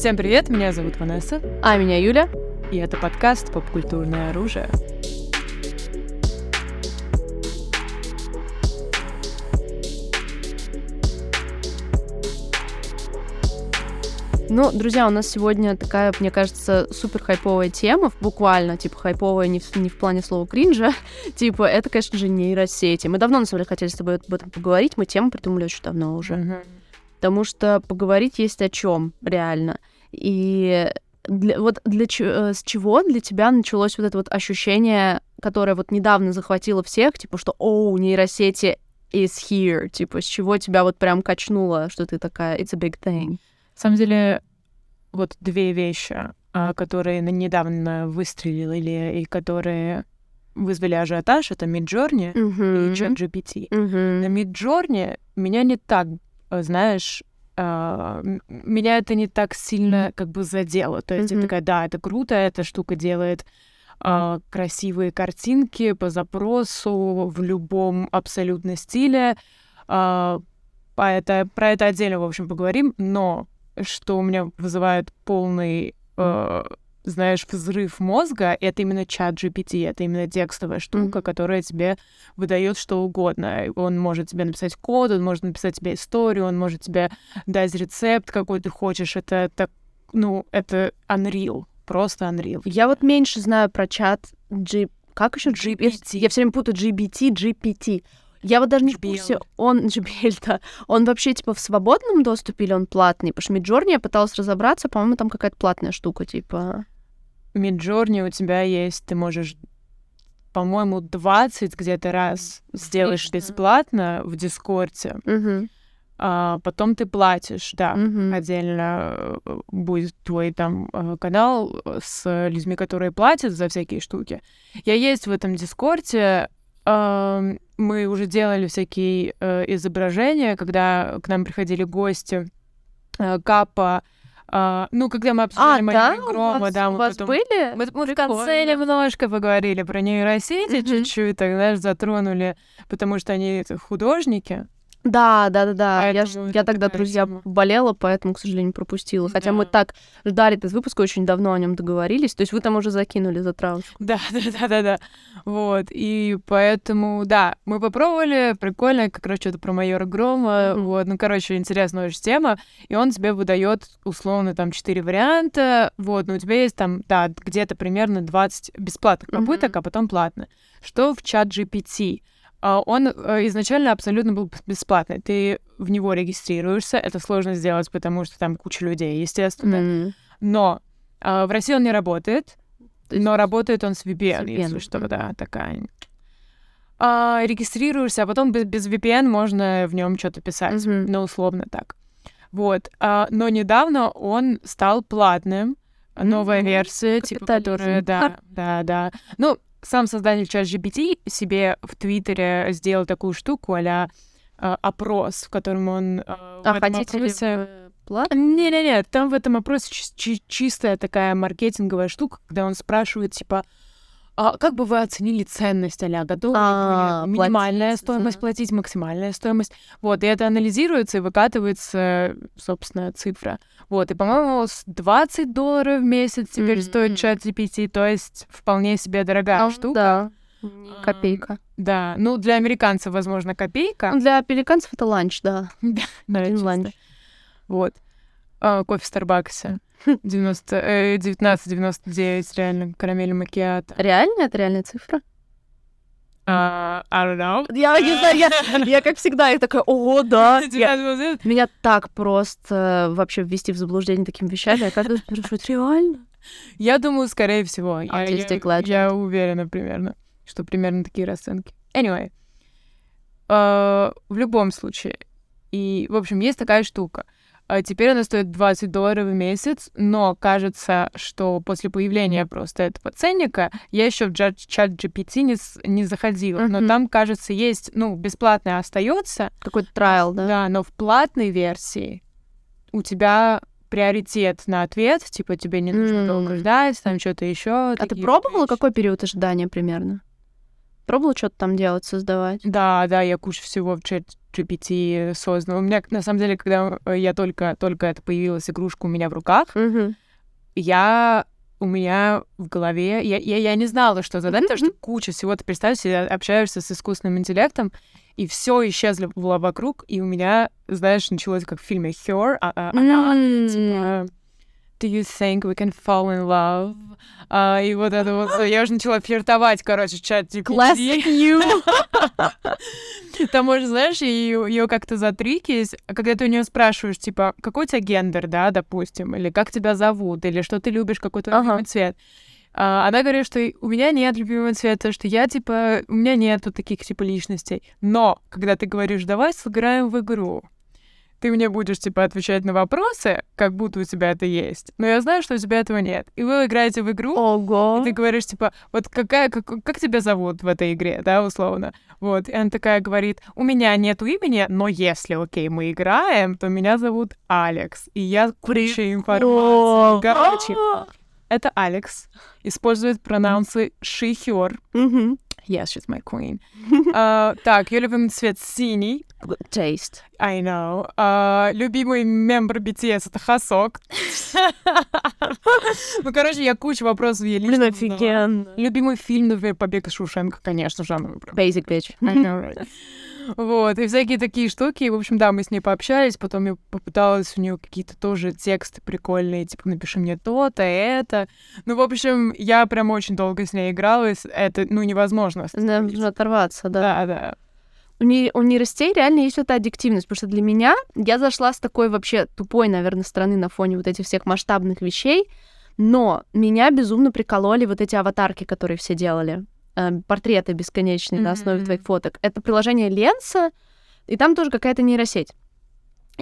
Всем привет, меня зовут Ванесса. А меня Юля. И это подкаст «Попкультурное оружие». Ну, друзья, у нас сегодня такая, мне кажется, супер хайповая тема, буквально, типа, хайповая не в, не в плане слова кринжа, типа, это, конечно же, нейросети. Мы давно, на самом деле, хотели с тобой об этом поговорить, мы тему придумали очень давно уже. Потому что поговорить есть о чем, реально. И для, вот для э, с чего для тебя началось вот это вот ощущение, которое вот недавно захватило всех, типа, что, о, нейросети is here, типа, с чего тебя вот прям качнуло, что ты такая, it's a big thing. На самом деле, вот две вещи, а, которые недавно выстрелили и которые вызвали ажиотаж, это Midjourney и Мгм. ChatGPT. Мгм. На Midjourney меня не так, э, знаешь, меня это не так сильно как бы задело. То есть я Мгм. такая, да, это круто, эта штука делает а, красивые картинки по запросу в любом абсолютно стиле. А, по это, про это отдельно, в общем, поговорим. Но что у меня вызывает полный, э, знаешь, взрыв мозга, это именно чат GPT, это именно текстовая штука, которая тебе выдает что угодно. Он может тебе написать код, он может написать тебе историю, он может тебе дать рецепт, какой ты хочешь. Это так, ну, это unreal, просто unreal. Я вот меньше знаю про чат G... Как еще? GPT. Я все время путаю GBT, GPT. Я вот даже не в курсе, он, JBL, да, он вообще типа в свободном доступе или он платный? Потому что Midjourney я пыталась разобраться, по-моему, там какая-то платная штука, типа... Midjourney у тебя есть, ты можешь, по-моему, 20 где-то раз сделаешь бесплатно в Дискорде, Мгм, а потом ты платишь, да. мгм. Отдельно э, будет твой там э, канал э, с людьми, которые платят за всякие штуки. Я есть в этом Дискорде. Мы уже делали всякие изображения, когда к нам приходили гости Капа. А, ну, когда мы А, обсуждали да? «Майора У Грома», вас, да, у мы вас потом- были? мы, мы в конце немножко поговорили про нейросети Мгм. чуть-чуть, так, знаешь, затронули, потому что они художники. Да, да, да, да. Я, ж- я тогда, друзья, тема. болела, поэтому, к сожалению, пропустила. Хотя мы Да. так ждали этот выпуск, очень давно о нем договорились. То есть вы там уже закинули за травочку. Да, да, да, да, да. Вот. И поэтому, да, мы попробовали, прикольно, как раз что-то про майора Грома. Мгм. Вот, ну, короче, интересная очень тема. И он тебе выдает условно там четыре варианта. Вот, но у тебя есть там, да, где-то примерно 20 бесплатных попыток, а потом платно. Что в чат GPT? А, Он э, изначально абсолютно был бесплатный. Ты в него регистрируешься. Это сложно сделать, потому что там куча людей, естественно. Мгм. Но а, в России он не работает. Есть Но работает он с VPN, с если VPN, что, мгм. да, такая. А, регистрируешься, а потом без, без VPN можно в нем что-то писать. Мгм. Ну, условно так. Вот. А, но недавно он стал платным. Новая Мгм. версия, типа, которая, да, да, да. Ну, сам создатель ChatGPT себе в Твиттере сделал такую штуку а опрос, в котором он... в А хотите ли опросе- вы платно? не-не-не, там в этом опросе чи- чи- чистая такая маркетинговая штука, когда он спрашивает, типа, а как бы вы оценили ценность а готовы А, минимальная платить, стоимость платить, максимальная стоимость. Вот, и это анализируется и выкатывается, собственно, цифра. Вот, и, по-моему, с 20 долларов в месяц теперь стоит ChatGPT, то есть вполне себе дорогая А, штука. Да, копейка. Да, ну, для американцев, возможно, копейка. Ну, Для американцев это ланч, да. Да, ланч. Вот. А, кофе в Старбаксе. 90, э, 19,99, реально, карамель макиато. Реально? Это реальная цифра? А, I don't know. Я не знаю, я, я как всегда, я такая, ого, да. Я- 19,99. Меня так просто вообще ввести в заблуждение такими вещами. Я каждый раз спрашиваю, это реально? Я думаю, скорее всего. Я, я, legend. я уверена примерно, что примерно такие расценки. Anyway. А, в любом случае. И, в общем, есть такая штука. А Теперь она стоит 20 долларов в месяц, но кажется, что после появления просто этого ценника я еще в чат GPT не, не заходила. Но Мгм. там, кажется, есть, ну, бесплатное остается, Какой-то трайл, да? да, но в платной версии у тебя приоритет на ответ, типа тебе не нужно М. долго ждать, там что-то еще. А ты пробовала? Какой период ожидания примерно? Пробовала что-то там делать, создавать? Да, да, я кучу всего в чат GPT создан. У меня, на самом деле, когда я только, только это появилась игрушка у меня в руках, Мгм. я у меня в голове, я, я, я не знала, что задать, потому что куча всего, ты представь себе, общаешься с искусственным интеллектом, и все исчезло вокруг, и у меня, знаешь, началось как в фильме Her, а- а- она, М. типа, Do you think we can fall in love? А, и вот это вот, я уже начала флиртовать, короче, в чат Classic you. Там, может, знаешь, ее как-то затрикись, а когда ты у нее спрашиваешь, типа, какой у тебя гендер, да, допустим, или как тебя зовут, или что ты любишь, какой твой любимый цвет. А, она говорит, что у меня нет любимого цвета, что я, типа, у меня нету таких, типа, личностей. Но, когда ты говоришь, давай сыграем в игру, ты мне будешь, типа, отвечать на вопросы, как будто у тебя это есть. Но я знаю, что у тебя этого нет. И вы играете в игру, Ого. и ты говоришь, типа, вот какая, как, как тебя зовут в этой игре, да, условно. Вот, и она такая говорит, у меня нету имени, но если, окей, мы играем, то меня зовут Алекс. И я куча информации. Короче, это Алекс. Использует прононсы she, her. Мгм. Yes, she's my queen. А, так, ее любимый цвет синий. Taste. I know. А, любимый мембр BTS — это Хасок. Ну, короче, я кучу вопросов ей Блин, лично задала. офигенно. Любимый фильм, например, «Побег из Шушенко», конечно же, она выбрала. Basic bitch. I know, right? Вот, и всякие такие штуки. И, в общем, да, мы с ней пообщались, потом я попыталась у нее какие-то тоже тексты прикольные, типа, напиши мне то-то, это. Ну, в общем, я прям очень долго с ней играла, это, ну, невозможно. Нужно оторваться, да. Да, да. У, ней- у нейросетей реально есть эта аддиктивность, потому что для меня я зашла с такой вообще тупой, наверное, стороны на фоне вот этих всех масштабных вещей, но меня безумно прикололи вот эти аватарки, которые все делали, э, портреты бесконечные на основе твоих фоток. Это приложение Lensa, и там тоже какая-то нейросеть.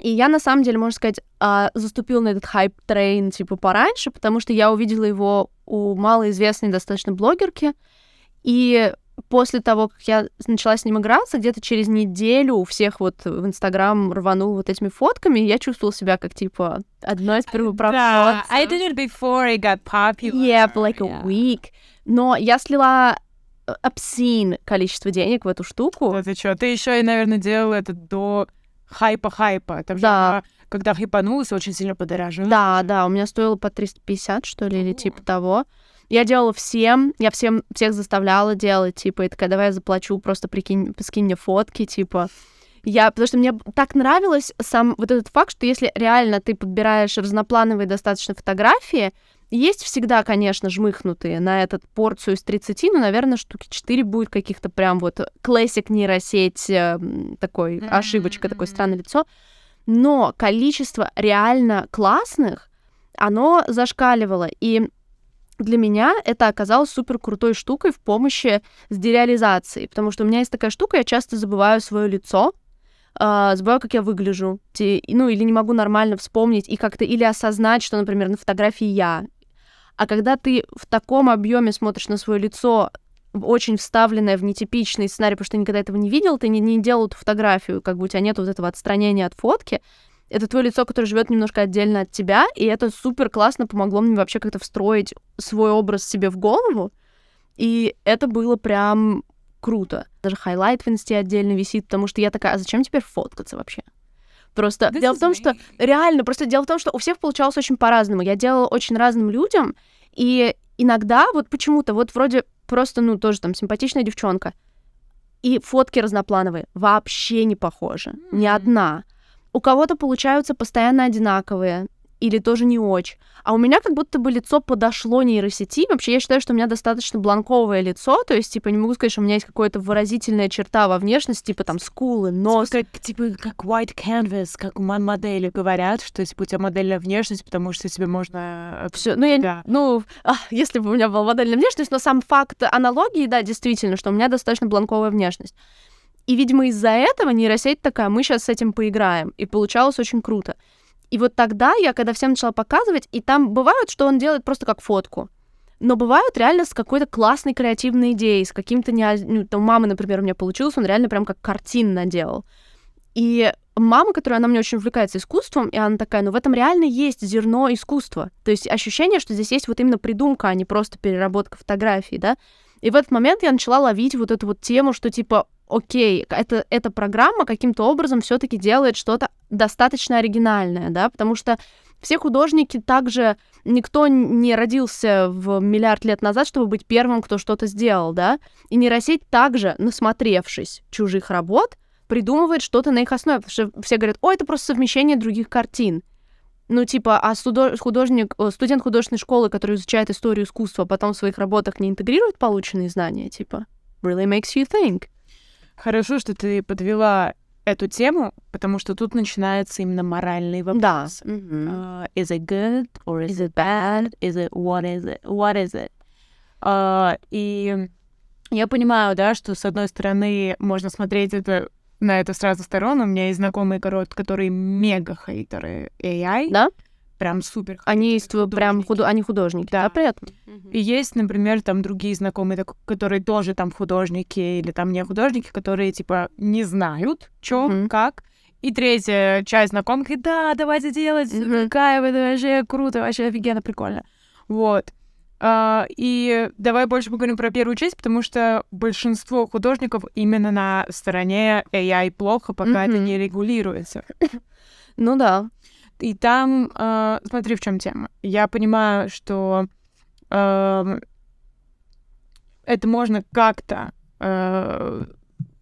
И я, на самом деле, можно сказать, а, заступила на этот hype train, типа, пораньше, потому что я увидела его у малоизвестной достаточно блогерки, и после того, как я начала с ним играться, где-то через неделю у всех вот в Инстаграм рванул вот этими фотками, я чувствовала себя как, типа, одной из Да, первопроходцев. I did it before it got popular. Yeah, for like a Yeah. week. Но я слила э, obscene количество денег в эту штуку. Да ты чё? Ты еще и, наверное, делала это до хайпа-хайпа. Там Да. когда хайпанулась, очень сильно подорожила. Да, да, у меня стоило по 350, что ли, или типа того. Я делала всем, я всем, всех заставляла делать, типа, и такая, давай я заплачу, просто прикинь, скинь мне фотки, типа. Я, потому что мне так нравилось сам вот этот факт, что если реально ты подбираешь разноплановые достаточно фотографии, есть всегда, конечно, жмыхнутые на этот порцию из 30, ну, наверное, штуки 4 будет каких-то прям вот классик нейросеть, э, такой Мгм, ошибочка, такое странное лицо. Но количество реально классных, оно зашкаливало. И для меня это оказалось супер крутой штукой в помощи с дереализацией, потому что у меня есть такая штука, я часто забываю свое лицо, а, забываю, как я выгляжу, Те- ну или не могу нормально вспомнить и как-то или осознать, что, например, на фотографии я. А когда ты в таком объеме смотришь на свое лицо, очень вставленное в нетипичный сценарий, потому что ты никогда этого не видел, ты не, не делал эту фотографию, как бы у тебя нет вот этого отстранения от фотки, это твое лицо, которое живет немножко отдельно от тебя, и это супер классно помогло мне вообще как-то встроить свой образ себе в голову, и это было прям круто. Даже хайлайт в инсте отдельно висит, потому что я такая, а зачем теперь фоткаться вообще? Просто This дело в том, что me. реально, просто дело в том, что у всех получалось очень по-разному. Я делала очень разным людям, и иногда вот почему-то, вот вроде просто, ну, тоже там симпатичная девчонка, и фотки разноплановые вообще не похожи, ни М. одна. У кого-то получаются постоянно одинаковые, или тоже не очень. А у меня как будто бы лицо подошло нейросети. Вообще, я считаю, что у меня достаточно бланковое лицо, то есть, типа, не могу сказать, что у меня есть какая-то выразительная черта во внешности, типа, там, скулы, нос. Как, типа, как white canvas, как у мо- модели говорят, что, типа, у тебя модельная внешность, потому что тебе можно... э, Все, ну я, Да. ну, а, если бы у меня была модельная внешность, но сам факт аналогии, да, действительно, что у меня достаточно бланковая внешность. И, видимо, из-за этого нейросеть такая, мы сейчас с этим поиграем. И получалось очень круто. И вот тогда я, когда всем начала показывать, и там бывают, что он делает просто как фотку. Но бывают реально с какой-то классной креативной идеей, с каким-то... Не... Ну, там, мамы, например, у меня получилось, он реально прям как картин наделал. И мама, которая, она мне очень увлекается искусством, и она такая, ну в этом реально есть зерно искусства. То есть ощущение, что здесь есть вот именно придумка, а не просто переработка фотографий, да. И в этот момент я начала ловить вот эту вот тему, что типа, окей, это, эта программа каким-то образом все таки делает что-то достаточно оригинальное, да, потому что все художники также... Никто не родился в миллиард лет назад, чтобы быть первым, кто что-то сделал, да? И нейросеть также, насмотревшись чужих работ, придумывает что-то на их основе, потому что все говорят, о, это просто совмещение других картин. Ну, типа, а художник, студент художественной школы, который изучает историю искусства, потом в своих работах не интегрирует полученные знания, типа, really makes you think. Хорошо, что ты подвела эту тему, потому что тут начинается именно моральный вопрос. Да. Mm-hmm. Uh, is it good or is, is it bad? Is it what is it? What is it? Uh, и я понимаю, да, что с одной стороны можно смотреть это на это сразу сторон. У меня есть знакомые, которые мега хейтеры AI. Да? Прям супер. Они художники. прям худ... они художники, да, да при этом. И есть, например, там другие знакомые, которые тоже там художники или там не художники, которые типа не знают, что, mm-hmm. как. И третья часть знакомых, да, давайте делать, mm-hmm. кайф, это вообще круто, вообще офигенно, прикольно. Вот. Uh, и давай больше поговорим про первую часть, потому что большинство художников именно на стороне AI плохо, пока mm-hmm. это не регулируется. Ну да. И там, э, смотри, в чем тема. Я понимаю, что э, это можно как-то э,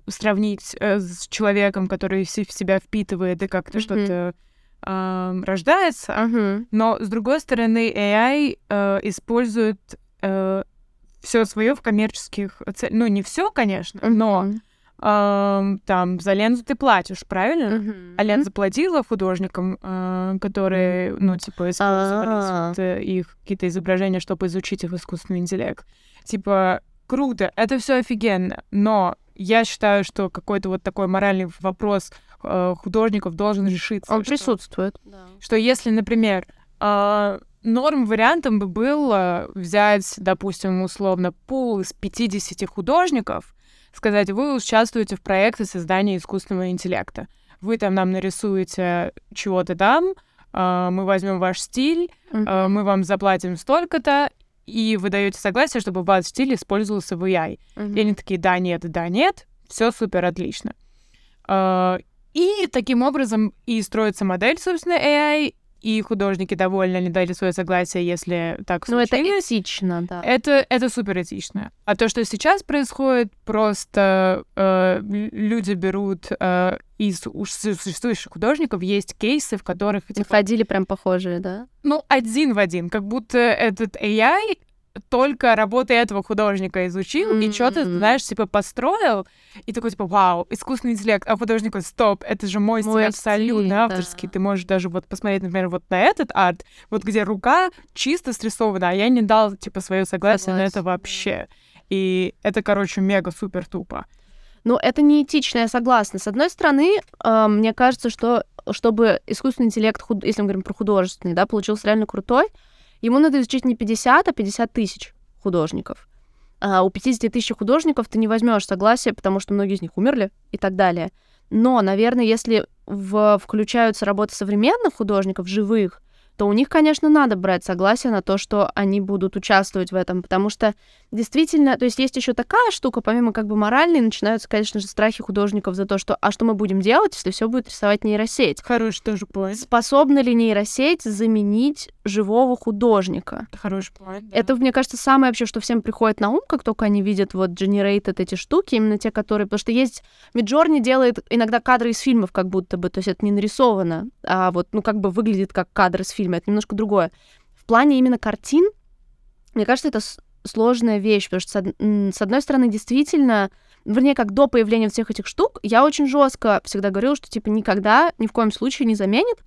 сравнить э, с человеком, который в себя впитывает и как-то mm-hmm. что-то э, рождается. Mm-hmm. Но с другой стороны, AI э, использует э, все свое в коммерческих целях. Ну, не все, конечно, mm-hmm. но э, там за ленту ты платишь, правильно? Mm-hmm. А лент заплатила художникам, э, которые, ну, типа, использовали uh их какие-то изображения, чтобы изучить их искусственный интеллект. Типа, круто, это все офигенно, но я считаю, что какой-то вот такой моральный вопрос э, художников должен решиться. Он что, присутствует. Что если, например, э, норм вариантом бы было взять, допустим, условно, пул из 50 художников, сказать, вы участвуете в проекте создания искусственного интеллекта. Вы там нам нарисуете чего-то там, а, мы возьмем ваш стиль, mm-hmm. мы вам заплатим столько-то, и вы даете согласие, чтобы ваш стиль использовался в AI. Mm-hmm. И они такие, да, нет, да, нет, все супер, отлично. А, и таким образом и строится модель, собственно, AI, и художники довольны, они дали свое согласие, если так случилось. Ну, это этично, да. Это, это супер этично. А то, что сейчас происходит, просто э, люди берут э, из существующих художников, есть кейсы, в которых... Типа, Ходили прям похожие, да? Ну, один в один. Как будто этот AI только работы этого художника изучил mm-hmm. и что-то, знаешь, типа построил, и такой, типа, вау, искусственный интеллект, а художник такой, стоп, это же мой, мой стиль абсолютно стиль, авторский. Да. Ты можешь даже вот посмотреть, например, вот на этот арт, вот где рука чисто срисована, а я не дал, типа, свое согласие Согласен. на это вообще. И это, короче, мега-супер тупо. Ну, это неэтично, я согласна. С одной стороны, э, мне кажется, что чтобы искусственный интеллект, худ... если мы говорим про художественный, да, получился реально крутой, ему надо изучить не 50, а 50 тысяч художников. А у 50 тысяч художников ты не возьмешь согласие, потому что многие из них умерли и так далее. Но, наверное, если в, включаются работы современных художников, живых, то у них, конечно, надо брать согласие на то, что они будут участвовать в этом, потому что действительно, то есть есть еще такая штука, помимо как бы моральной, начинаются, конечно же, страхи художников за то, что а что мы будем делать, если все будет рисовать нейросеть? Хороший тоже point. Способна ли нейросеть заменить живого художника? Это хороший point. Да. Это, мне кажется, самое вообще, что всем приходит на ум, как только они видят вот generated эти штуки, именно те, которые... Потому что есть... Миджорни делает иногда кадры из фильмов как будто бы, то есть это не нарисовано, а вот, ну, как бы выглядит как кадр из фильма, это немножко другое. В плане именно картин, мне кажется, это сложная вещь, потому что, с одной стороны, действительно, вернее, как до появления всех этих штук, я очень жестко всегда говорила, что, типа, никогда, ни в коем случае не заменит,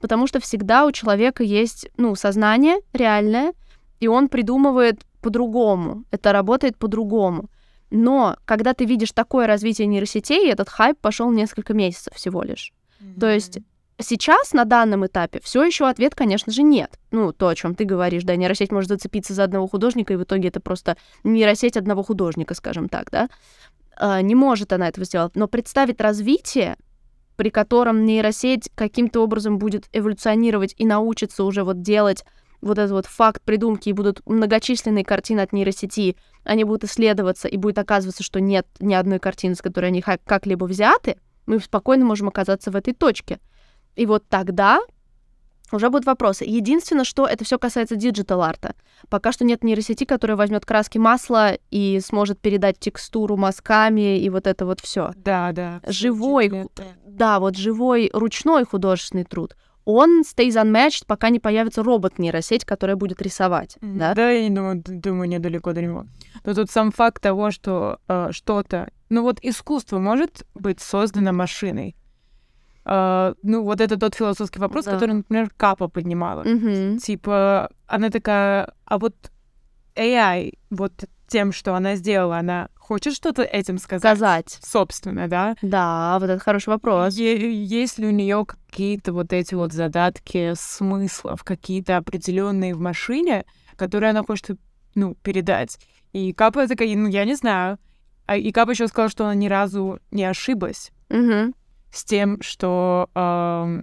потому что всегда у человека есть, ну, сознание реальное, и он придумывает по-другому, это работает по-другому. Но когда ты видишь такое развитие нейросетей, этот хайп пошел несколько месяцев всего лишь. Mm-hmm. То есть Сейчас, на данном этапе, все еще ответ, конечно же, нет. Ну, то, о чем ты говоришь, да, нейросеть может зацепиться за одного художника, и в итоге это просто нейросеть одного художника, скажем так, да. А, не может она этого сделать. Но представить развитие, при котором нейросеть каким-то образом будет эволюционировать и научится уже вот делать вот этот вот факт придумки, и будут многочисленные картины от нейросети, они будут исследоваться, и будет оказываться, что нет ни одной картины, с которой они как-либо взяты, мы спокойно можем оказаться в этой точке. И вот тогда уже будут вопросы. Единственное, что это все касается digital art а. Пока что нет нейросети, которая возьмет краски масла и сможет передать текстуру мазками и вот это вот все. Да, да. Живой, да, вот живой ручной художественный труд. Он stays unmatched, пока не появится робот-нейросеть, которая будет рисовать. Mm-hmm. Да, да и, ну, думаю, недалеко до него. Но тут сам факт того, что э, что-то... Ну вот искусство может быть создано машиной. Uh, ну, вот это тот философский вопрос, да. который, например, Капа поднимала. Mm-hmm. Типа, она такая, а вот AI, вот тем, что она сделала, она хочет что-то этим сказать? Сказать. Собственно, да? Да, вот это хороший вопрос. Е- есть ли у нее какие-то вот эти вот задатки смыслов, какие-то определенные в машине, которые она хочет, ну, передать? И Капа такая, ну, я не знаю. А, и Капа еще сказала, что она ни разу не ошиблась. Угу с тем, что э,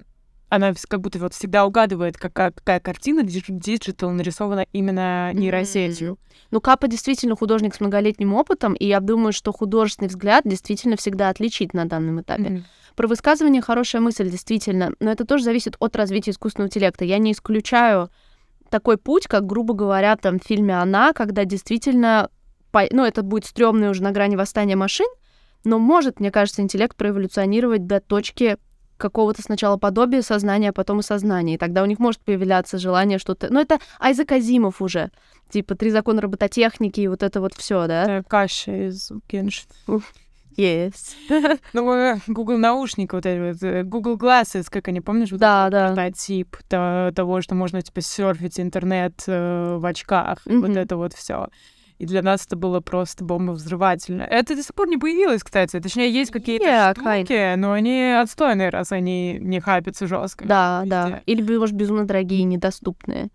она как будто вот всегда угадывает, какая, какая картина digital нарисована именно нейросетью. Mm-hmm. Ну, Капа действительно художник с многолетним опытом, и я думаю, что художественный взгляд действительно всегда отличит на данном этапе. Mm-hmm. Про высказывание хорошая мысль, действительно, но это тоже зависит от развития искусственного интеллекта. Я не исключаю такой путь, как, грубо говоря, там в фильме «Она», когда действительно, ну, это будет стрёмный уже на грани восстания машин, но может, мне кажется, интеллект проэволюционировать до точки какого-то сначала подобия сознания, а потом и сознания. И тогда у них может появляться желание что-то... Ну, это Айзек Азимов уже. Типа «Три закона робототехники» и вот это вот все, да? Каша из Геншт. Yes. ну, э, Google наушники, вот эти вот, э, Google Glasses, как они, помнишь? Вот да, да. Прототип того, что можно, типа, серфить интернет э, в очках. Mm-hmm. Вот это вот все. И для нас это было просто бомба взрывательно. Это до сих пор не появилось, кстати. Точнее, есть какие-то yeah, штуки, kind. но они отстойные, раз они не хайпятся жестко. Да, везде. да. Или, может, безумно дорогие, недоступные.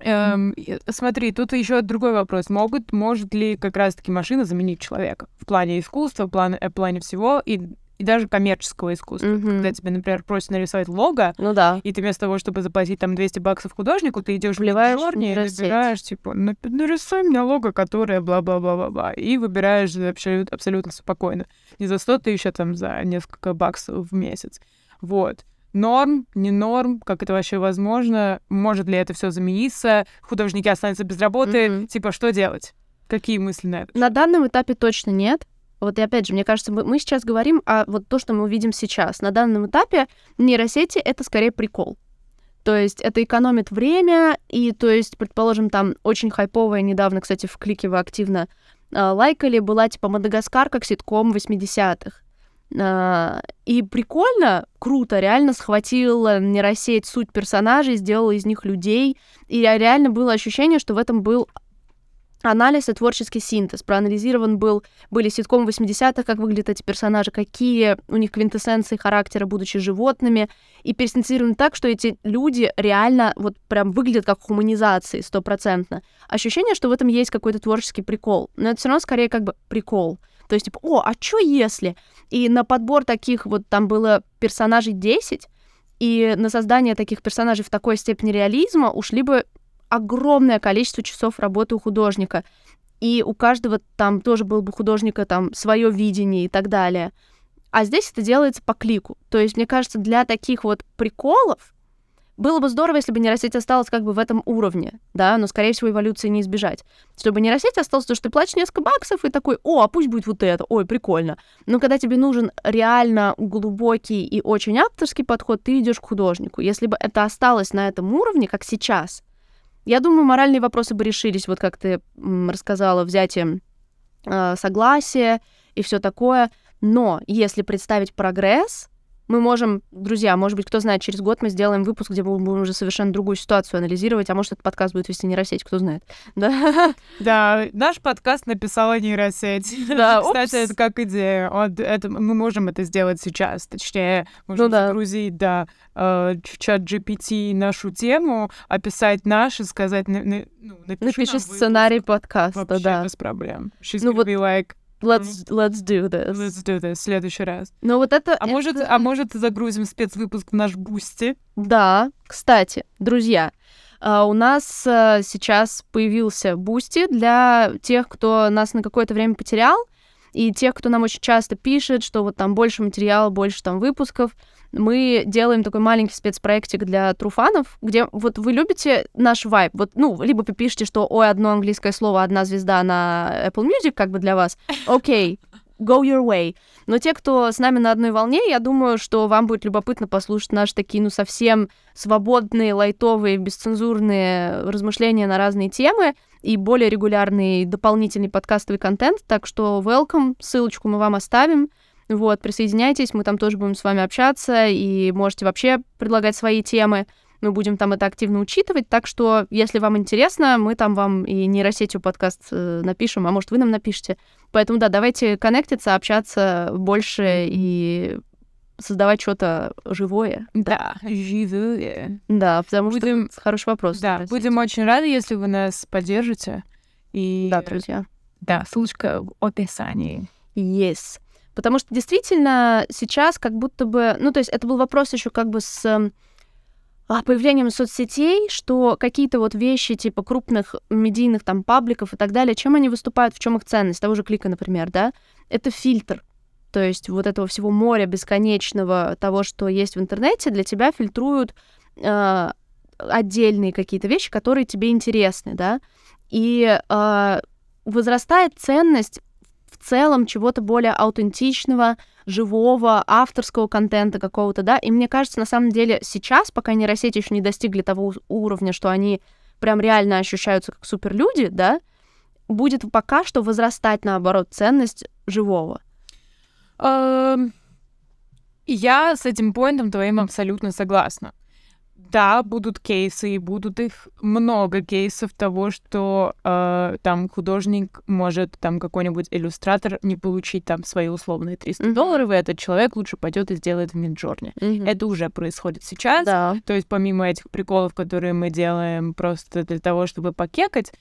Эм, смотри, тут еще другой вопрос. Могут, может ли как раз-таки машина заменить человека в плане искусства, в плане, в плане всего? И и даже коммерческого искусства. Mm-hmm. Когда тебе, например, просят нарисовать лого, ну да. и ты вместо того, чтобы заплатить там 200 баксов художнику, ты идешь в Джорни и выбираешь, типа, нарисуй мне лого, которое бла-бла-бла-бла-бла, и выбираешь абсолютно, абсолютно спокойно. Не за 100 тысяч, а там за несколько баксов в месяц. Вот. Норм, не норм, как это вообще возможно? Может ли это все замениться? Художники останутся без работы? Mm-hmm. Типа, что делать? Какие мысли на это? На данном этапе точно нет. Вот и опять же, мне кажется, мы, мы сейчас говорим о вот то, что мы увидим сейчас. На данном этапе нейросети — это скорее прикол. То есть это экономит время, и то есть, предположим, там очень хайповая недавно, кстати, в клике вы активно э, лайкали, была типа Мадагаскар как ситком 80-х. Uh, а, и прикольно, круто, реально схватила нейросеть суть персонажей, сделала из них людей, и реально было ощущение, что в этом был анализ и творческий синтез. Проанализирован был, были ситком 80-х, как выглядят эти персонажи, какие у них квинтэссенции характера, будучи животными, и пересенсирован так, что эти люди реально вот прям выглядят как хуманизации стопроцентно. Ощущение, что в этом есть какой-то творческий прикол, но это все равно скорее как бы прикол. То есть, типа, о, а что если? И на подбор таких вот там было персонажей 10, и на создание таких персонажей в такой степени реализма ушли бы огромное количество часов работы у художника. И у каждого там тоже был бы художника там свое видение и так далее. А здесь это делается по клику. То есть, мне кажется, для таких вот приколов было бы здорово, если бы нейросеть осталась как бы в этом уровне, да, но, скорее всего, эволюции не избежать. Чтобы нейросеть осталась, то, что ты платишь несколько баксов и такой, о, а пусть будет вот это, ой, прикольно. Но когда тебе нужен реально глубокий и очень авторский подход, ты идешь к художнику. Если бы это осталось на этом уровне, как сейчас, я думаю, моральные вопросы бы решились, вот как ты рассказала, взятие э, согласия и все такое. Но если представить прогресс, мы можем, друзья, может быть, кто знает, через год мы сделаем выпуск, где мы будем уже совершенно другую ситуацию анализировать, а может, этот подкаст будет вести нейросеть, кто знает. Да, да наш подкаст написала нейросеть. Да, Кстати, это как идея. Вот это, мы можем это сделать сейчас. Точнее, можем ну, да. загрузить да, э, в чат GPT нашу тему, описать наши, сказать, ну, напиши, напиши сценарий подкаста, Вообще да. без проблем. She's ну, вот... be like, Let's, let's do this. Let's do this. Следующий раз. Ну вот это... А, это... Может, а может загрузим спецвыпуск в наш Boosty? Да. Кстати, друзья, А, у нас а, сейчас появился Boosty для тех, кто нас на какое-то время потерял, и тех, кто нам очень часто пишет, что вот там больше материала, больше там выпусков. Мы делаем такой маленький спецпроектик для true фанов, где вот вы любите наш вайб. Вот, ну, либо вы пишете, что ой, одно английское слово, одна звезда на Apple Music, как бы для вас. Окей, okay, go your way. Но те, кто с нами на одной волне, я думаю, что вам будет любопытно послушать наши такие, ну, совсем свободные, лайтовые, бесцензурные размышления на разные темы и более регулярный дополнительный подкастовый контент. Так что welcome, ссылочку мы вам оставим. Вот, присоединяйтесь, мы там тоже будем с вами общаться, и можете вообще предлагать свои темы мы будем там это активно учитывать, так что, если вам интересно, мы там вам и нейросетью подкаст э, напишем, а может, вы нам напишите. Поэтому, да, давайте коннектиться, общаться больше и создавать что-то живое. Да, живое. Да, потому будем... что хороший вопрос. Да, спросить. будем очень рады, если вы нас поддержите. И... Да, друзья. Да, ссылочка в описании. Yes. Потому что действительно сейчас как будто бы... Ну, то есть это был вопрос еще как бы с а, появлением соцсетей, что какие-то вот вещи типа крупных медийных там пабликов и так далее, чем они выступают, в чем их ценность, того же клика, например, да, это фильтр. То есть вот этого всего моря бесконечного, того, что есть в интернете, для тебя фильтруют э, отдельные какие-то вещи, которые тебе интересны, да, и э, возрастает ценность целом чего-то более аутентичного, живого, авторского контента какого-то, да, и мне кажется, на самом деле сейчас, пока нейросети еще не достигли того уровня, что они прям реально ощущаются как суперлюди, да, будет пока что возрастать, наоборот, ценность живого. Эм, я с этим поинтом твоим абсолютно согласна да, будут кейсы, и будут их много кейсов того, что э, там художник может, там какой-нибудь иллюстратор не получить там свои условные 300 mm-hmm. долларов, и этот человек лучше пойдет и сделает в Миджорне. Mm-hmm. Это уже происходит сейчас. Да. То есть помимо этих приколов, которые мы делаем просто для того, чтобы покекать,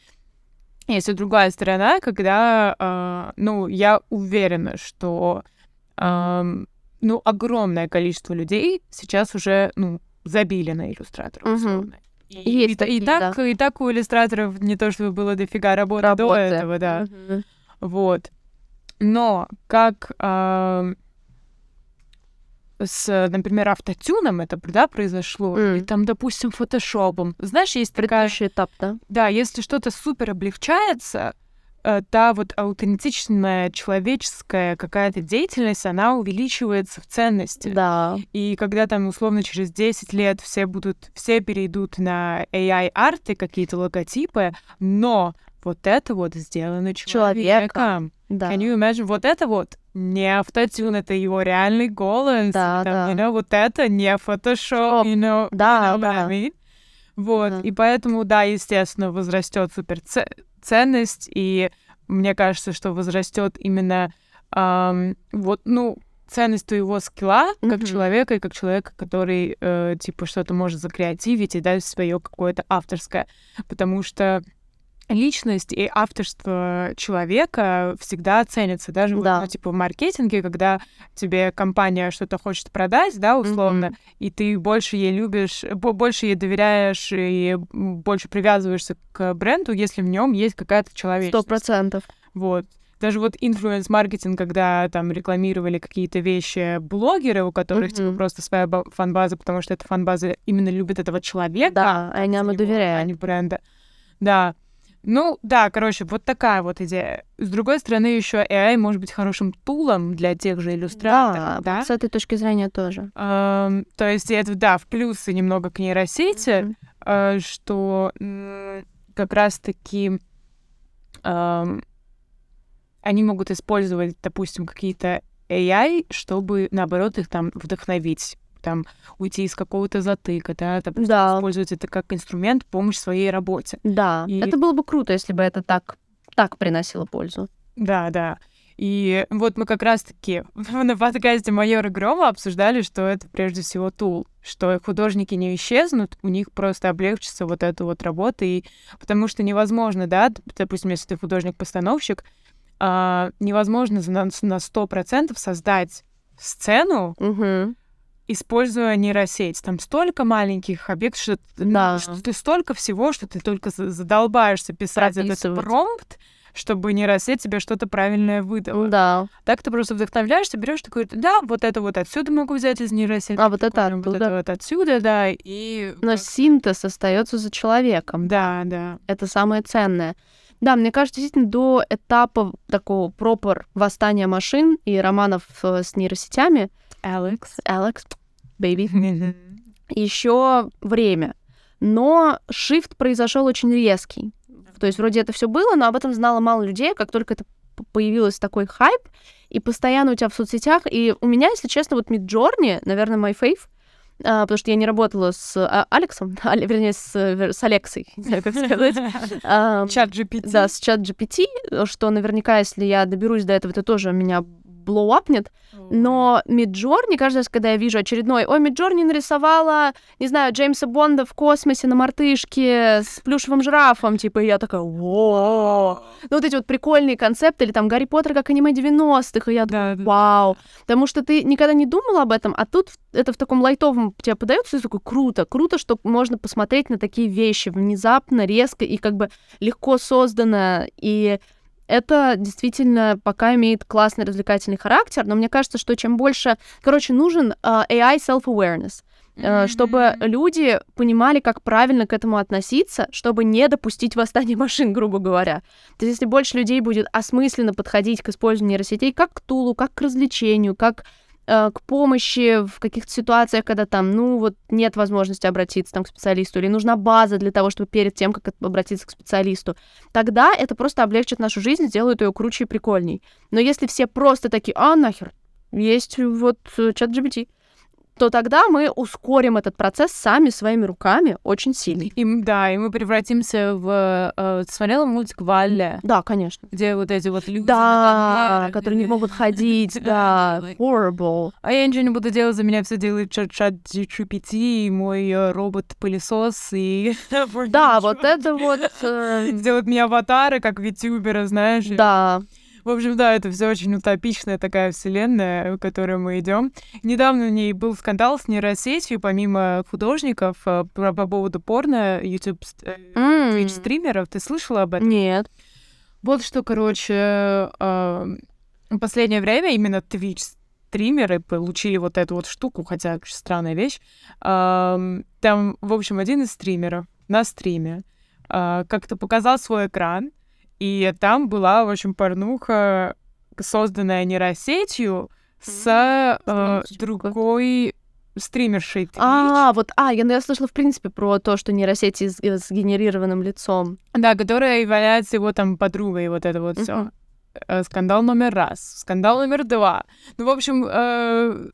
есть и другая сторона, когда, э, ну, я уверена, что, э, ну, огромное количество людей сейчас уже, ну, забили на иллюстраторов, условно. И, и, и, такие, и, так, да. и так у иллюстраторов не то чтобы было дофига работы, работы. до этого, да. Угу. Вот. Но как э, с, например, автотюном это, да, произошло, mm. и там, допустим, фотошопом. Знаешь, есть такая... этап, да? Да, если что-то супер облегчается, та вот аутентичная человеческая какая-то деятельность, она увеличивается в ценности. Да. И когда там условно через 10 лет все будут, все перейдут на AI-арты, какие-то логотипы, но вот это вот сделано человеком. человеком. Да. Can you imagine? Вот это вот не автотюн, это его реальный голос. Да, там, да. You know, вот это не фотошоп, you know, да, you know да. I mean? Вот, да. и поэтому, да, естественно, возрастет супер ценность, и мне кажется, что возрастет именно эм, вот, ну, ценность твоего скилла mm-hmm. как человека и как человека, который, э, типа, что-то может закреативить и дать свое какое-то авторское. Потому что личность и авторство человека всегда ценятся. Даже да. вот, ну, типа в маркетинге, когда тебе компания что-то хочет продать, да, условно, mm-hmm. и ты больше ей любишь, больше ей доверяешь и больше привязываешься к бренду, если в нем есть какая-то человечность. Сто процентов. Вот. Даже вот инфлюенс-маркетинг, когда там рекламировали какие-то вещи блогеры, у которых mm-hmm. типа просто своя фан-база, потому что эта фан-база именно любит этого человека. Да, они ему доверяют. А не бренда. Да. Ну, да, короче, вот такая вот идея. С другой стороны, еще AI может быть хорошим тулом для тех же иллюстраторов. Да, да? с этой точки зрения тоже. Um, то есть это, да, в плюсы немного к нейросети, mm-hmm. uh, что mm, как раз-таки um, они могут использовать, допустим, какие-то AI, чтобы, наоборот, их там вдохновить там уйти из какого-то затыка, да, там, да. использовать это как инструмент помощь своей работе. Да, и... это было бы круто, если бы это так, так приносило пользу. Да, да. И вот мы как раз-таки на подкасте «Майора Грома» обсуждали, что это прежде всего тул, что художники не исчезнут, у них просто облегчится вот эта вот работа, и потому что невозможно, да, допустим, если ты художник-постановщик, а, невозможно на, на 100% создать сцену, угу используя нейросеть. Там столько маленьких объектов, что, Да. что ты столько всего, что ты только за- задолбаешься писать этот промпт, чтобы нейросеть тебе что-то правильное выдала. Да. Так ты просто вдохновляешься, берешь такой, да, вот это вот отсюда могу взять из нейросети. А вот это прикольно, вот оттуда. это вот отсюда, да, и... Но синтез остается за человеком. Да, да. Это самое ценное. Да, мне кажется, действительно, до этапа такого пропор восстания машин и романов э, с нейросетями, Алекс. Алекс, baby, еще время. Но shift произошел очень резкий. То есть вроде это все было, но об этом знало мало людей, как только это п- появилось такой хайп, и постоянно у тебя в соцсетях, и у меня, если честно, вот Midjourney, наверное, my fave, а, потому что я не работала с а, Алексом, али- вернее, с, с Алексой, не знаю, как сказать. Ам, Чат GPT. да, с чат GPT, что наверняка, если я доберусь до этого, это тоже меня блоуапнет. Но Миджорни, каждый раз, когда я вижу очередной, ой, Миджорни нарисовала, не знаю, Джеймса Бонда в космосе на мартышке с плюшевым жирафом, типа, и я такая, о Ну, вот эти вот прикольные концепты, или там Гарри Поттер как аниме 90-х, и я такая, вау. Потому что ты никогда не думал об этом, а тут это в таком лайтовом тебе подается, и ты такой, круто, круто, что можно посмотреть на такие вещи внезапно, резко и как бы легко создано, и это действительно пока имеет классный развлекательный характер, но мне кажется, что чем больше... Короче, нужен а, AI self-awareness, э, чтобы люди понимали, как правильно к этому относиться, чтобы не допустить восстания машин, грубо говоря. То есть если больше людей будет осмысленно подходить к использованию нейросетей как к тулу, как к развлечению, как э, к помощи в каких-то ситуациях, когда там, ну, вот нет возможности обратиться там, к специалисту, или нужна база для того, чтобы перед тем, как обратиться к специалисту, тогда это просто облегчит нашу жизнь, сделает ее круче и прикольней. Но если все просто такие, а нахер, есть вот э, чат GPT, то тогда мы ускорим этот процесс сами своими руками очень сильно. И, да, и мы превратимся в... э, ты смотрела мультик Валля? Да, конечно. Где вот эти вот люди... Да, которые не могут ходить, да, horrible. А я ничего не буду делать, за меня все делает чат, GPT, и мой э, робот-пылесос, и... Да, вот это вот, э, Сделать мне аватары, как витюбера, знаешь. да, В общем, да, это все очень утопичная такая вселенная, в которую мы идем. Недавно у ней был скандал с нейросетью, помимо художников, э, про- по поводу порно, YouTube э. Twitch стримеров. Ты слышала об этом? нет, Вот что, короче, в последнее время именно Twitch стримеры получили вот эту вот штуку, хотя странная вещь. Ам, Там, в общем, один из стримеров на стриме а, как-то показал свой экран, и там была, в общем, порнуха, созданная нейросетью с э, другой стримершей Twitch. А, вот, а, я, ну, я слышала, в принципе, про то, что нейросети с, э, с генерированным лицом. Да, которая является его там подругой, вот это вот все. Мгм. Скандал номер раз. Скандал номер два. Ну, в общем, э,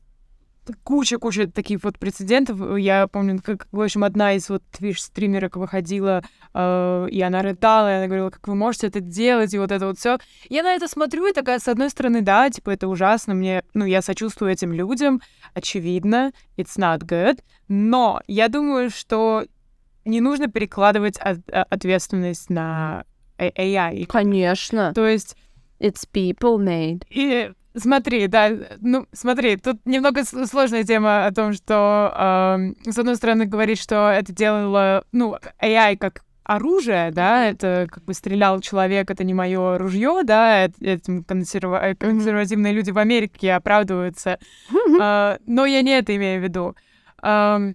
куча-куча таких вот прецедентов. Я помню, как, в общем, одна из вот твич-стримерок выходила, э, и она рыдала, и она говорила, как вы можете это делать, и вот это вот все. Я на это смотрю, и такая, с одной стороны, да, типа, это ужасно, мне, ну, я сочувствую этим людям, очевидно, it's not good, но я думаю, что не нужно перекладывать от- а- ответственность на А- AI. Конечно. То есть, It's people made. и смотри, да, ну, смотри, тут немного сложная тема о том, что, ам, с одной стороны, говорит, что это делало, ну, AI как оружие, да, это как бы стрелял человек, это не мое ружье, да, эт- этим консерва- э, консервативные люди в Америке оправдываются, А, но я не это имею в виду. Ам,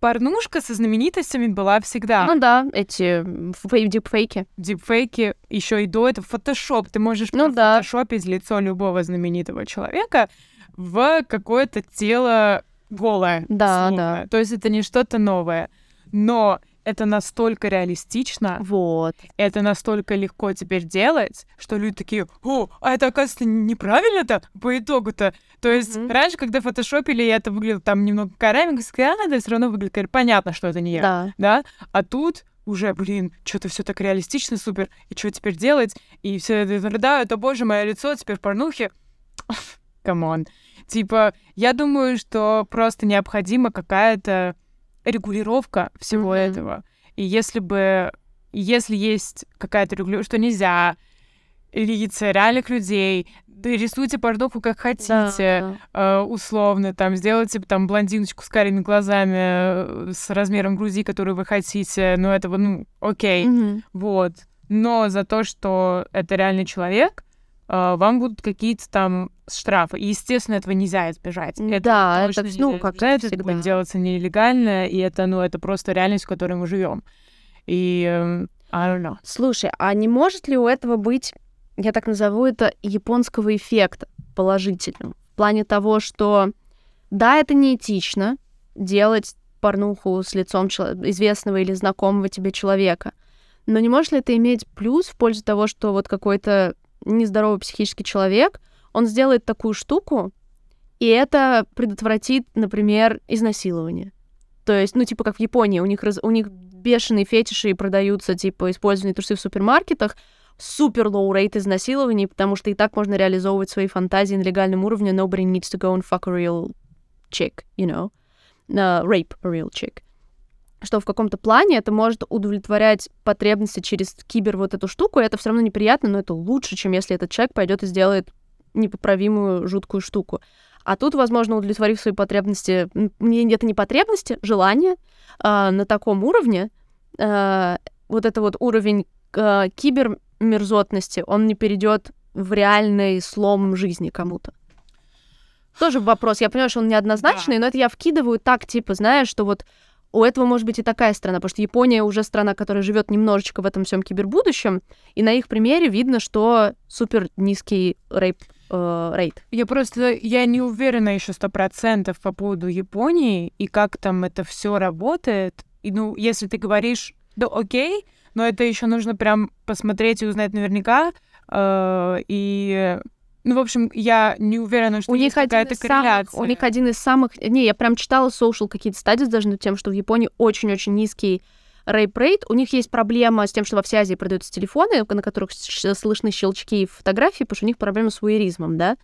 Порнушка со знаменитостями была всегда. Ну да, эти фей- дипфейки. дипфейки еще и до этого фотошоп. Ты можешь Ну да. фотошопить лицо любого знаменитого человека в какое-то тело голое. Да, условно. То есть это не что-то новое. Но это настолько реалистично, Вот. это настолько легко теперь делать, что люди такие, о, а это, оказывается, неправильно-то по итогу-то. То есть Мгм. раньше, когда фотошопили, и это выглядело там немного караминг, а, да, все равно выглядит, понятно, что это не я Да. да, а тут уже, блин, что-то все так реалистично, супер, и что теперь делать? И все это рыдают, о боже, мое лицо теперь в порнухе. Come on. Типа, я думаю, что просто необходима какая-то регулировка всего Мгм. этого. И если бы, если есть какая-то регулировка, что нельзя лица реальных людей, да рисуйте порнуху как хотите, Да, да. э, условно, там, сделайте там блондиночку с карими глазами, э, с размером груди, которую вы хотите, ну, этого, ну, окей, Мгм. вот. Но за то, что это реальный человек, вам будут какие-то там штрафы. И, естественно, этого нельзя избежать. Это Да, это ну, как избежать, это всегда. будет делаться нелегально, и это, ну, это просто реальность, в которой мы живем. И, эм, I don't know. Слушай, а не может ли у этого быть, я так назову это, японского эффекта положительным? В плане того, что да, это неэтично делать порнуху с лицом известного или знакомого тебе человека, но не может ли это иметь плюс в пользу того, что вот какой-то нездоровый психический человек, он сделает такую штуку, и это предотвратит, например, изнасилование. То есть, ну, типа, как в Японии, у них, раз- у них бешеные фетиши и продаются, типа, использованные трусы в супермаркетах, супер low рейт изнасилований, потому что и так можно реализовывать свои фантазии на легальном уровне. Nobody needs to go and fuck a real chick, you know. Uh, rape a real chick. Что в каком-то плане это может удовлетворять потребности через кибер вот эту штуку, и это все равно неприятно, но это лучше, чем если этот человек пойдет и сделает непоправимую жуткую штуку. А тут, возможно, удовлетворив свои потребности, это не потребности, желание а, на таком уровне, а, вот это вот уровень а, кибермерзотности, он не перейдет в реальный слом жизни кому-то. Тоже вопрос. Я понимаю, что он неоднозначный, но это я вкидываю так, типа, знаешь, что вот у этого может быть и такая страна, потому что Япония уже страна, которая живет немножечко в этом всем кибербудущем, и на их примере видно, что супер низкий рейп, э, рейт. Я просто, я не уверена еще сто процентов по поводу Японии и как там это все работает. И, ну, если ты говоришь, да, окей, но это еще нужно прям посмотреть и узнать наверняка. э, и, ну, в общем, я не уверена, что У них, какая-то из самых, корреляция. у них один из самых... Не, я прям читала social какие-то стадии даже над тем, что в Японии очень-очень низкий рейп рейт. У них есть проблема с тем, что во всей Азии продаются телефоны, на которых слышны щелчки и фотографии, потому что у них проблема с уэризмом, да.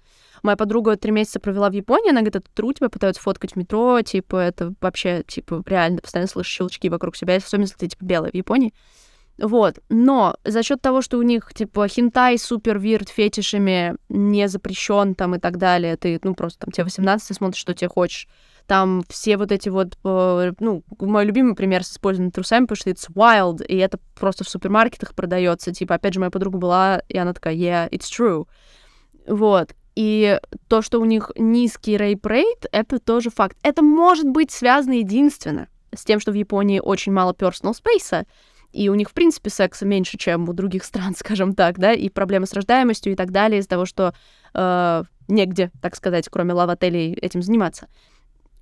Моя подруга три месяца провела в Японии, она говорит, это тру, тебя пытаются фоткать в метро, типа, это вообще, типа, реально, постоянно слышишь щелчки вокруг себя, особенно если ты, типа, белая в Японии. Вот. Но за счет того, что у них, типа, хентай супер вирт фетишами не запрещен там и так далее, ты, ну, просто там тебе 18, ты смотришь, что тебе хочешь. Там все вот эти вот, э, ну, мой любимый пример с использованием трусами, потому что it's wild, и это просто в супермаркетах продается. Типа, опять же, моя подруга была, и она такая, yeah, it's true. Вот. И то, что у них низкий рейп рейт, это тоже факт. Это может быть связано единственно с тем, что в Японии очень мало personal space, и у них, в принципе, секса меньше, чем у других стран, скажем так, да, и проблемы с рождаемостью и так далее, из-за того, что э, негде, так сказать, кроме лав-отелей этим заниматься.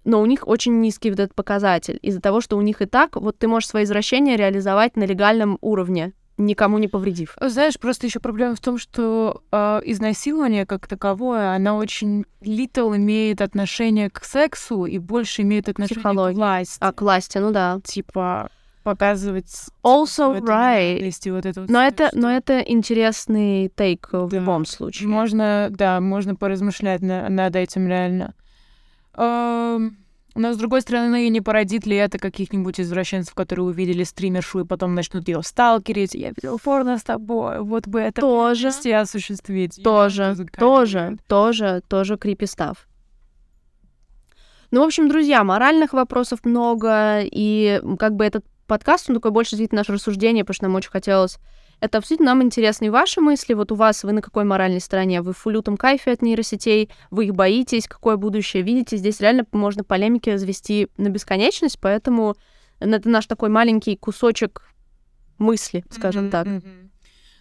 Но у них очень низкий вот этот показатель, из-за того, что у них и так, вот ты можешь свои извращения реализовать на легальном уровне, никому не повредив. Знаешь, просто еще проблема в том, что э, изнасилование как таковое, оно очень little имеет отношение к сексу и больше имеет отношение к власти. А к власти, ну да. Типа показывать Also в этом right. вот это вот Но это, но это интересный тейк в Да. любом случае. Можно, да, можно поразмышлять на- над этим реально. Эм, Но, с другой стороны, не породит ли это каких-нибудь извращенцев, которые увидели стримершу и потом начнут ее сталкерить? Я видел порно с тобой, вот бы это Тоже, все осуществить. Тоже, тоже, тоже, тоже крипи став. Ну, в общем, друзья, моральных вопросов много, и как бы этот подкаст, он такой больше действительно наше рассуждение, потому что нам очень хотелось это обсудить. Нам интересны и ваши мысли. Вот у вас, вы на какой моральной стороне? Вы в лютом кайфе от нейросетей? Вы их боитесь? Какое будущее видите? Здесь реально можно полемики развести на бесконечность, поэтому это наш такой маленький кусочек мысли, скажем Мгм, так. мгм.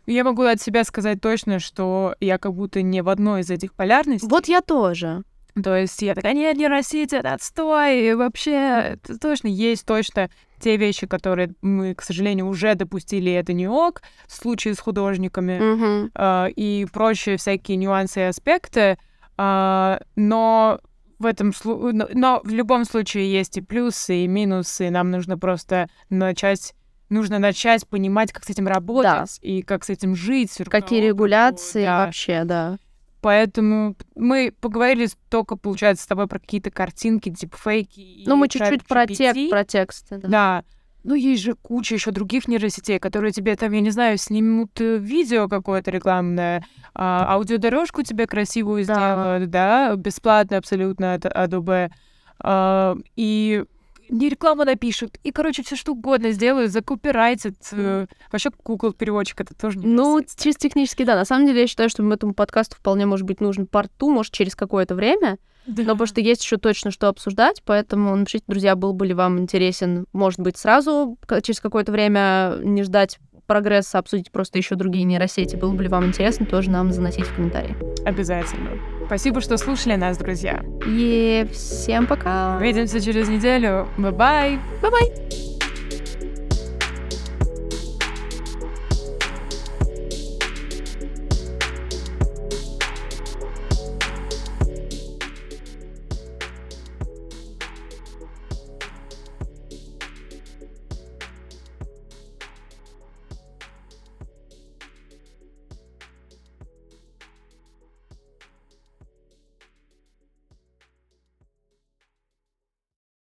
Я могу от себя сказать точно, что я как будто не в одной из этих полярностей. Вот я тоже. То есть я такая, нет, нейросеть, это отстой, и вообще, это точно есть точно те вещи, которые мы, к сожалению, уже допустили, это не ок, в случае с художниками, Мгм. а, и прочие всякие нюансы и аспекты, а, но в этом слу- но, но в любом случае есть и плюсы, и минусы, нам нужно просто начать нужно начать понимать, как с этим работать и как с этим жить. Какие регуляции да. вообще, да. Поэтому мы поговорили только, получается, с тобой про какие-то картинки, типа фейки. и Ну, мы чуть-чуть про, GPT. тек, про тексты. Да. Да. ну, есть же куча еще других нейросетей, которые тебе там, я не знаю, снимут э, видео какое-то рекламное, а, аудиодорожку тебе красивую Да. сделают, да, бесплатно абсолютно от Adobe. А, и не рекламу напишут, и, короче, все что угодно сделают, закупирайтят. э, Вообще, Google переводчик это тоже не Ну, чисто технически, да. На самом деле, я считаю, что этому подкасту вполне может быть нужен порту, может, через какое-то время. Но потому что есть еще точно что обсуждать, поэтому напишите, друзья, был бы ли вам интересен, может быть, сразу, через какое-то время не ждать прогресса, обсудить просто еще другие нейросети. Было бы ли вам интересно, тоже нам заносить в комментарии. Обязательно. Спасибо, что слушали нас, друзья. И всем пока! Увидимся через неделю. Bye-bye. Bye-bye!